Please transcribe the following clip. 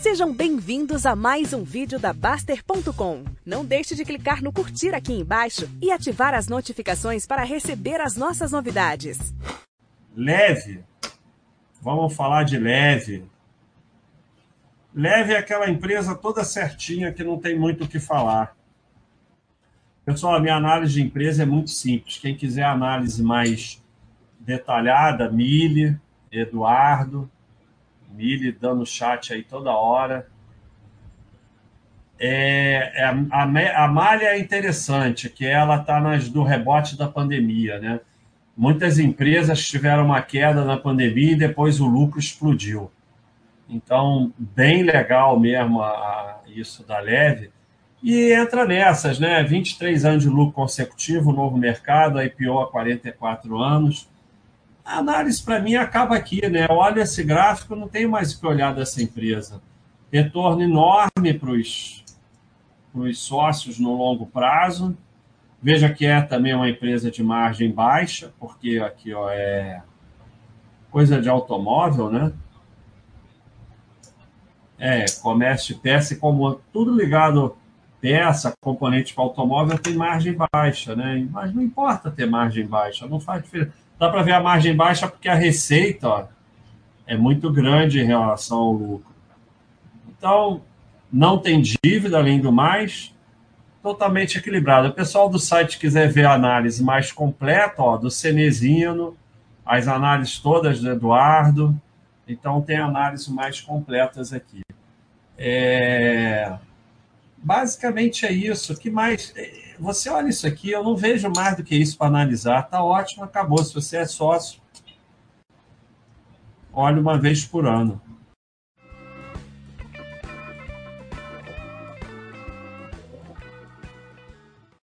Sejam bem-vindos a mais um vídeo da Baster.com. Não deixe de clicar no curtir aqui embaixo e ativar as notificações para receber as nossas novidades. Leve. Vamos falar de leve. Leve é aquela empresa toda certinha que não tem muito o que falar. Pessoal, a minha análise de empresa é muito simples. Quem quiser análise mais detalhada, Mille, Eduardo, Mille dando chat aí toda hora. É, é, a, a malha é interessante, que ela está do rebote da pandemia, né? Muitas empresas tiveram uma queda na pandemia e depois o lucro explodiu. Então, bem legal mesmo a, a, isso da Leve. E entra nessas, né? 23 anos de lucro consecutivo, novo mercado, IPO há 44 anos. A análise, para mim, acaba aqui, né? Olha esse gráfico, não tem mais o que olhar dessa empresa. Retorno enorme para os sócios no longo prazo. Veja que é também uma empresa de margem baixa, porque aqui ó, é coisa de automóvel, né? É, comércio de peça e como tudo ligado peça, componente para automóvel tem margem baixa, né? Mas não importa ter margem baixa, não faz diferença. Dá para ver a margem baixa porque a receita ó, é muito grande em relação ao lucro. Então, não tem dívida, além do mais, totalmente equilibrado. O pessoal do site quiser ver a análise mais completa, ó, do Cenezino, as análises todas do Eduardo, então tem análises mais completas aqui. É... Basicamente é isso. Que mais? Você olha isso aqui, eu não vejo mais do que isso para analisar. Tá ótimo, acabou. Se você é sócio, olhe uma vez por ano.